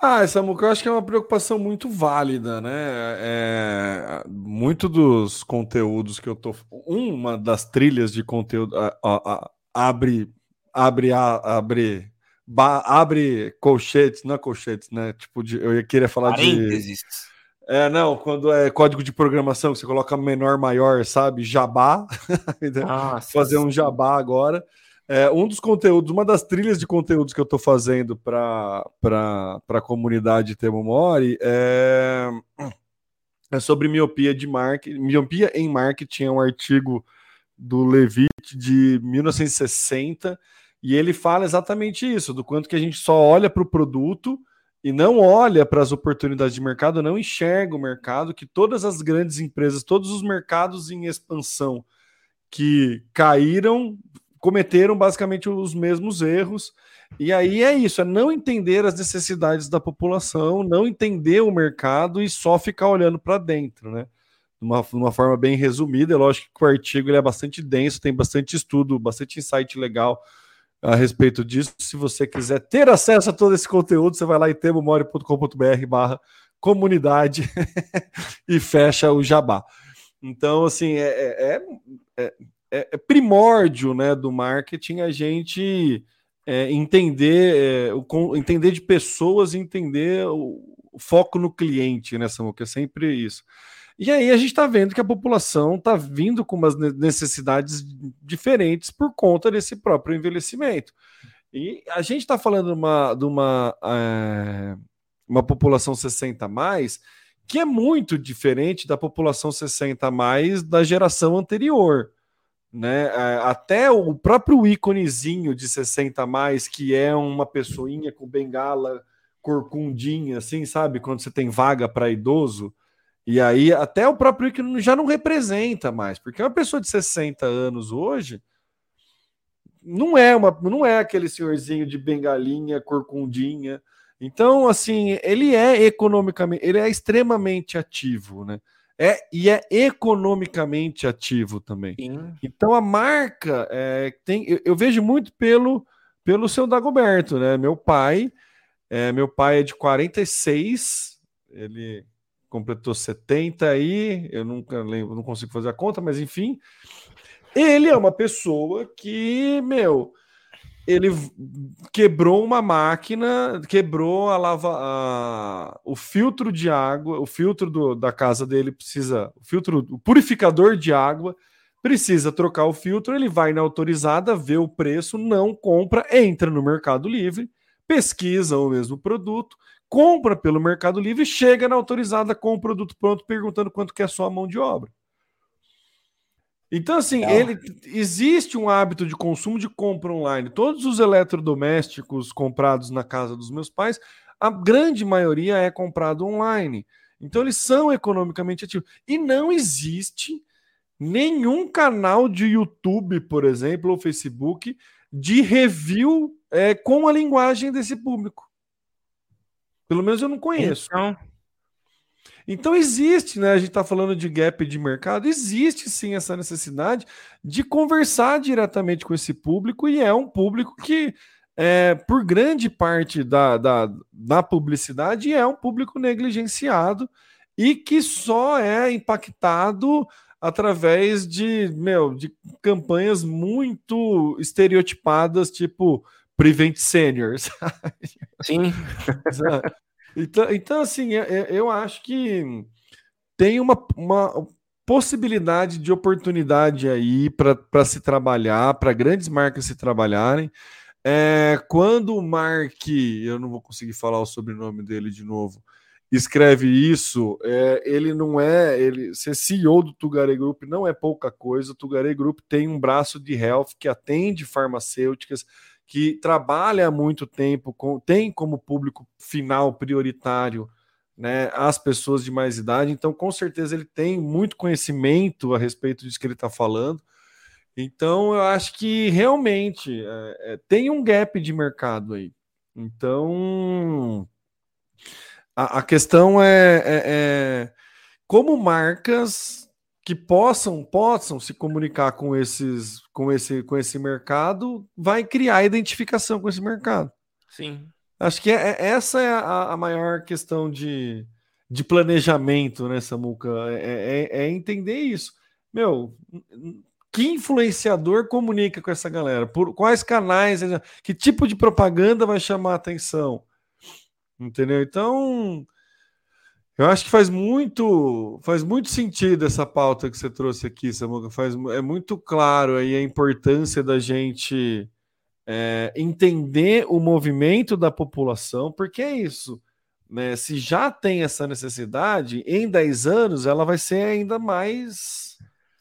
Ah, Samuca, eu acho que é uma preocupação muito válida, né? É, muito dos conteúdos que eu tô. Uma das trilhas de conteúdo a, a, a, abre, abre, abre, ba, abre colchetes, não é colchetes, né? Tipo, de, eu queria falar Parênteses. de. É, não, quando é código de programação, que você coloca menor, maior, sabe? Jabá. [LAUGHS] Ah, Fazer um jabá agora. É, um dos conteúdos, uma das trilhas de conteúdos que eu estou fazendo para a comunidade Temo Mori é, é sobre miopia de marketing, miopia em marketing, é um artigo do Levitt de 1960 e ele fala exatamente isso, do quanto que a gente só olha para o produto e não olha para as oportunidades de mercado, não enxerga o mercado, que todas as grandes empresas, todos os mercados em expansão que caíram cometeram basicamente os mesmos erros. E aí é isso, é não entender as necessidades da população, não entender o mercado e só ficar olhando para dentro, né? De uma, uma forma bem resumida, é lógico que o artigo ele é bastante denso, tem bastante estudo, bastante insight legal a respeito disso. Se você quiser ter acesso a todo esse conteúdo, você vai lá em temomore.com.br barra comunidade [LAUGHS] e fecha o jabá. Então, assim, é, é, é, é é, primórdio né, do marketing a gente é, entender, é, o, entender de pessoas entender o, o, foco no cliente, né? Que é sempre isso. E aí a gente está vendo que a população está vindo com umas necessidades diferentes por conta desse próprio envelhecimento. E a gente está falando de uma, de uma, é, uma população 60 mais que é muito diferente da população 60 mais da geração anterior né? É, até o próprio íconezinho de 60 a mais, que é uma pessoinha com bengala corcundinha, assim, sabe? Quando você tem vaga para idoso. E aí, até o próprio ícone já não representa mais, porque uma pessoa de 60 anos hoje não é uma, não é aquele senhorzinho de bengalinha, corcundinha. Então, assim, ele é economicamente, ele é extremamente ativo, né? É, e é economicamente ativo também. Sim. Então a marca é, tem. Eu, eu, vejo muito pelo, pelo seu Dagoberto, né? Meu pai, é, meu pai é de 46, ele completou 70 aí, eu nunca lembro, não consigo fazer a conta, mas enfim. Ele é uma pessoa que, meu, ele quebrou uma máquina, quebrou a lava, a, o filtro de água, o filtro do, da casa dele precisa, o filtro, o purificador de água precisa trocar o filtro, ele vai na autorizada, vê o preço, não compra, entra no Mercado Livre, pesquisa o mesmo produto, compra pelo Mercado Livre, chega na autorizada com o produto pronto, perguntando quanto que é só a mão de obra. Então, assim, ele existe um hábito de consumo de compra online. Todos os eletrodomésticos comprados na casa dos meus pais, a grande maioria é comprado online. Então, eles são economicamente ativos. E não existe nenhum canal de YouTube, por exemplo, ou Facebook, de review é, com a linguagem desse público. Pelo menos eu não conheço. Então, então existe, né? A gente está falando de gap de mercado, existe sim essa necessidade de conversar diretamente com esse público, e é um público que, é, por grande parte da, da, da publicidade, é um público negligenciado e que só é impactado através de, meu, de campanhas muito estereotipadas, tipo Prevent Seniors. [LAUGHS] Sim. Então, então assim, é, é, eu acho que tem uma, uma, possibilidade de oportunidade aí para se trabalhar, para grandes marcas se trabalharem. É, quando o Mark, eu não vou conseguir falar o sobrenome dele de novo, escreve isso, é, ele não é, ele ser CEO do Tugaré Group não é pouca coisa. O Tugaré Group tem um braço de health que atende farmacêuticas, que trabalha há muito tempo, com, tem como público final prioritário né, as pessoas de mais idade. Então, com certeza, ele tem muito conhecimento a respeito disso que ele está falando. Então, eu acho que realmente é, é, tem um gap de mercado aí. Então, a, a questão é, é, é, como marcas que possam possam se comunicar com esses com esse com esse mercado vai criar identificação com esse mercado. Sim. Acho que é, é, essa é a, a, maior questão de, de planejamento, né, Samuca? É, é, é, entender isso. Meu, que influenciador comunica com essa galera? Por quais canais? Que tipo de propaganda vai chamar a atenção? Entendeu? Então, eu acho que faz muito, faz muito sentido essa pauta que você trouxe aqui, Samuca. Faz, é muito claro aí a importância da gente é, entender o movimento da população, porque é isso. Né? Se já tem essa necessidade, em 10 anos ela vai ser ainda mais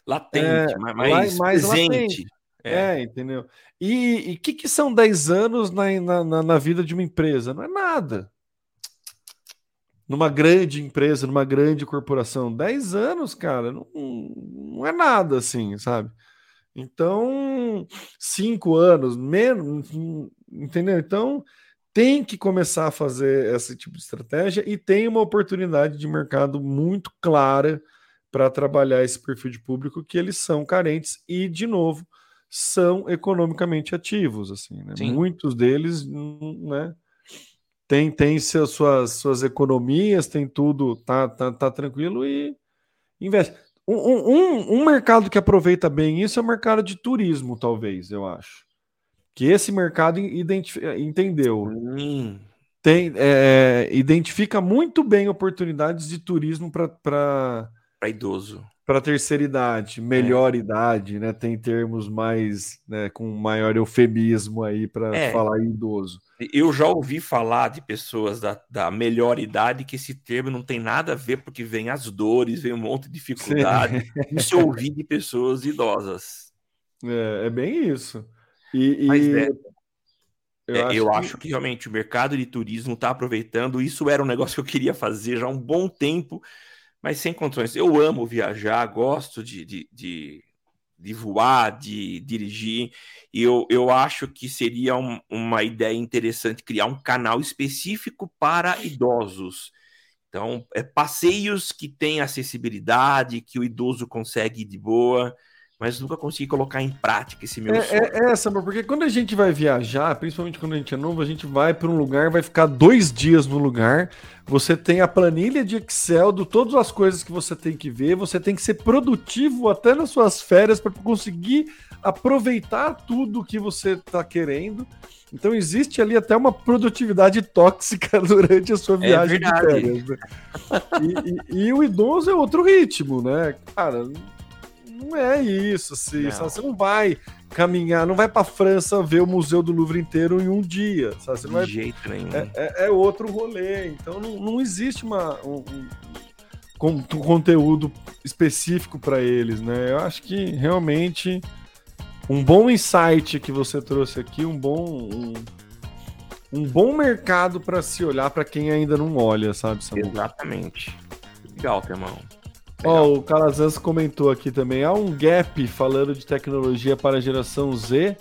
latente, é, mais, mais presente. Latente. É. é. entendeu? E o que, que são 10 anos na, na, na vida de uma empresa? Não é nada. Numa grande empresa, numa grande corporação, 10 anos, cara, não, não é nada assim, sabe? Então, cinco anos, menos, entendeu? Então, tem que começar a fazer esse tipo de estratégia e tem uma oportunidade de mercado muito clara para trabalhar esse perfil de público que eles são carentes e, de novo, são economicamente ativos, assim, né? Muitos deles, né? Tem, tem suas, suas economias, tem tudo, tá, tá, tá tranquilo e investe. Um, um, um, mercado que aproveita bem isso é o mercado de turismo, talvez, eu acho. Que esse mercado entendeu. Tem, é, é, identifica muito bem oportunidades de turismo para idoso para terceira idade, melhor é. idade, né? Tem termos mais, né, com maior eufemismo aí para é. falar idoso. Eu já ouvi falar de pessoas da, da melhor idade que esse termo não tem nada a ver porque vem as dores, vem um monte de dificuldade. Sim. [LAUGHS] Isso eu ouvi de pessoas idosas. É, é bem isso. E, Mas e... É, eu, é, acho, eu que... acho que realmente o mercado de turismo está aproveitando. Isso era um negócio que eu queria fazer já há um bom tempo mas sem condições. Eu amo viajar, gosto de, de, de, de voar, de dirigir, eu, eu acho que seria um, uma ideia interessante criar um canal específico para idosos. Então, é passeios que têm acessibilidade, que o idoso consegue ir de boa mas nunca consegui colocar em prática esse meu é, sonho. É, é porque quando a gente vai viajar, principalmente quando a gente é novo, a gente vai para um lugar, vai ficar dois dias no lugar, você tem a planilha de Excel de todas as coisas que você tem que ver, você tem que ser produtivo até nas suas férias para conseguir aproveitar tudo que você está querendo. Então existe ali até uma produtividade tóxica [LAUGHS] durante a sua é viagem é de férias. Né? E, e, e o idoso é outro ritmo, né? Cara, não é isso, assim, não. Você não vai caminhar, não vai para França ver o Museu do Louvre inteiro em um dia, sabe? Você De vai... jeito nenhum. É, é, é, outro rolê, então não, não existe uma, um, um, um conteúdo específico para eles, né? Eu acho que realmente um bom insight que você trouxe aqui, um bom um, um bom mercado para se olhar para quem ainda não olha, sabe? Samuel? Exatamente. Legal, irmão. Ó, oh, o Calazans comentou aqui também. Há um gap falando de tecnologia para a geração Z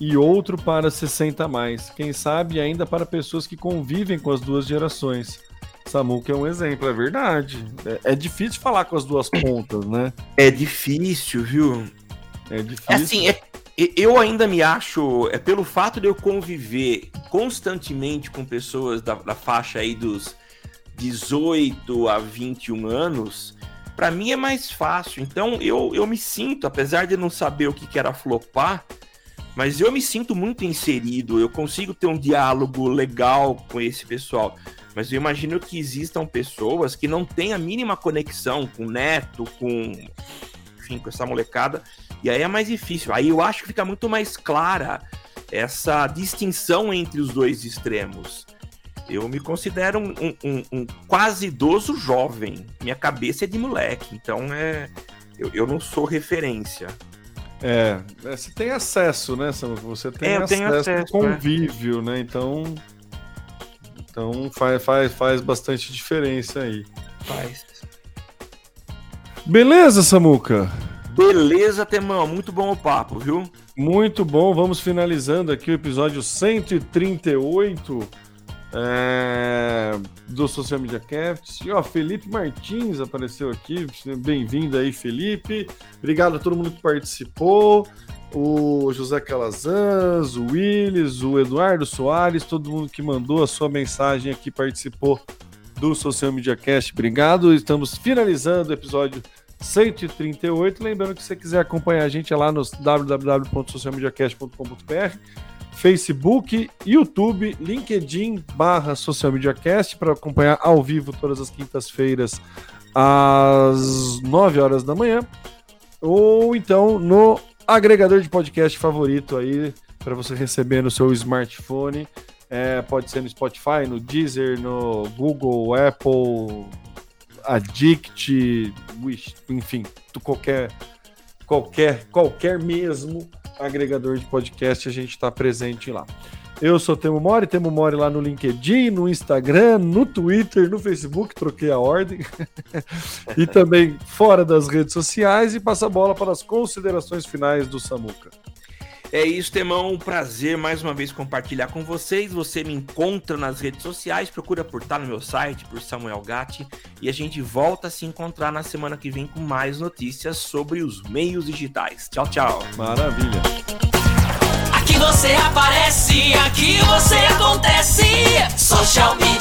e outro para 60 mais. Quem sabe ainda para pessoas que convivem com as duas gerações. Samuca é um exemplo, é verdade. É, é, difícil falar com as duas pontas, né? É difícil, viu? É difícil. Assim, é, eu ainda me acho, é pelo fato de eu conviver constantemente com pessoas da, da faixa aí dos 18 a 21 anos, para mim é mais fácil. Então eu, eu me sinto, apesar de não saber o que, que era flopar, mas eu me sinto muito inserido. Eu consigo ter um diálogo legal com esse pessoal. mas eu imagino que existam pessoas que não têm a mínima conexão com o neto, com, enfim, com essa molecada, e aí é mais difícil. Aí eu acho que fica muito mais clara essa distinção entre os dois extremos. Eu me considero um, um, um, quase idoso jovem. Minha cabeça é de moleque, então é eu, eu não sou referência. É, é você tem acesso, né, Você tem é, acesso, acesso ao é. convívio, né? Então, então faz, faz, faz bastante diferença aí. Faz. Beleza, Samuca? Beleza, Temão. Muito bom o papo, viu? Muito bom. Vamos finalizando aqui o episódio 138 é, do Social Media Cast. E, ó, Felipe Martins apareceu aqui. Bem-vindo aí, Felipe. Obrigado a todo mundo que participou. O José Calazans, o Willis, o Eduardo Soares, todo mundo que mandou a sua mensagem aqui participou do Social Media Cast. Obrigado. Estamos finalizando o episódio 138. Lembrando que se você quiser acompanhar a gente é lá no www.socialmediacast.com.br, Facebook, YouTube, LinkedIn barra Social Media Cast para acompanhar ao vivo todas as quintas-feiras às 9 horas da manhã. Ou então no agregador de podcast favorito aí para você receber no seu smartphone. É, pode ser no Spotify, no Deezer, no Google, Apple, Addict, Wish, enfim, qualquer, qualquer, qualquer mesmo agregador de podcast, a gente está presente lá. Eu sou Temo Mori, Temo Mori lá no LinkedIn, no Instagram, no Twitter, no Facebook, troquei a ordem. [LAUGHS] e também fora das redes sociais e passa a bola para as considerações finais do Samuca. É isso, Temão. Um prazer mais uma vez compartilhar com vocês. Você me encontra nas redes sociais, procura por estar no meu site, por Samuel Gatti. E a gente volta a se encontrar na semana que vem com mais notícias sobre os meios digitais. Tchau, tchau. Maravilha. Aqui você aparece, aqui você acontece. Social Media.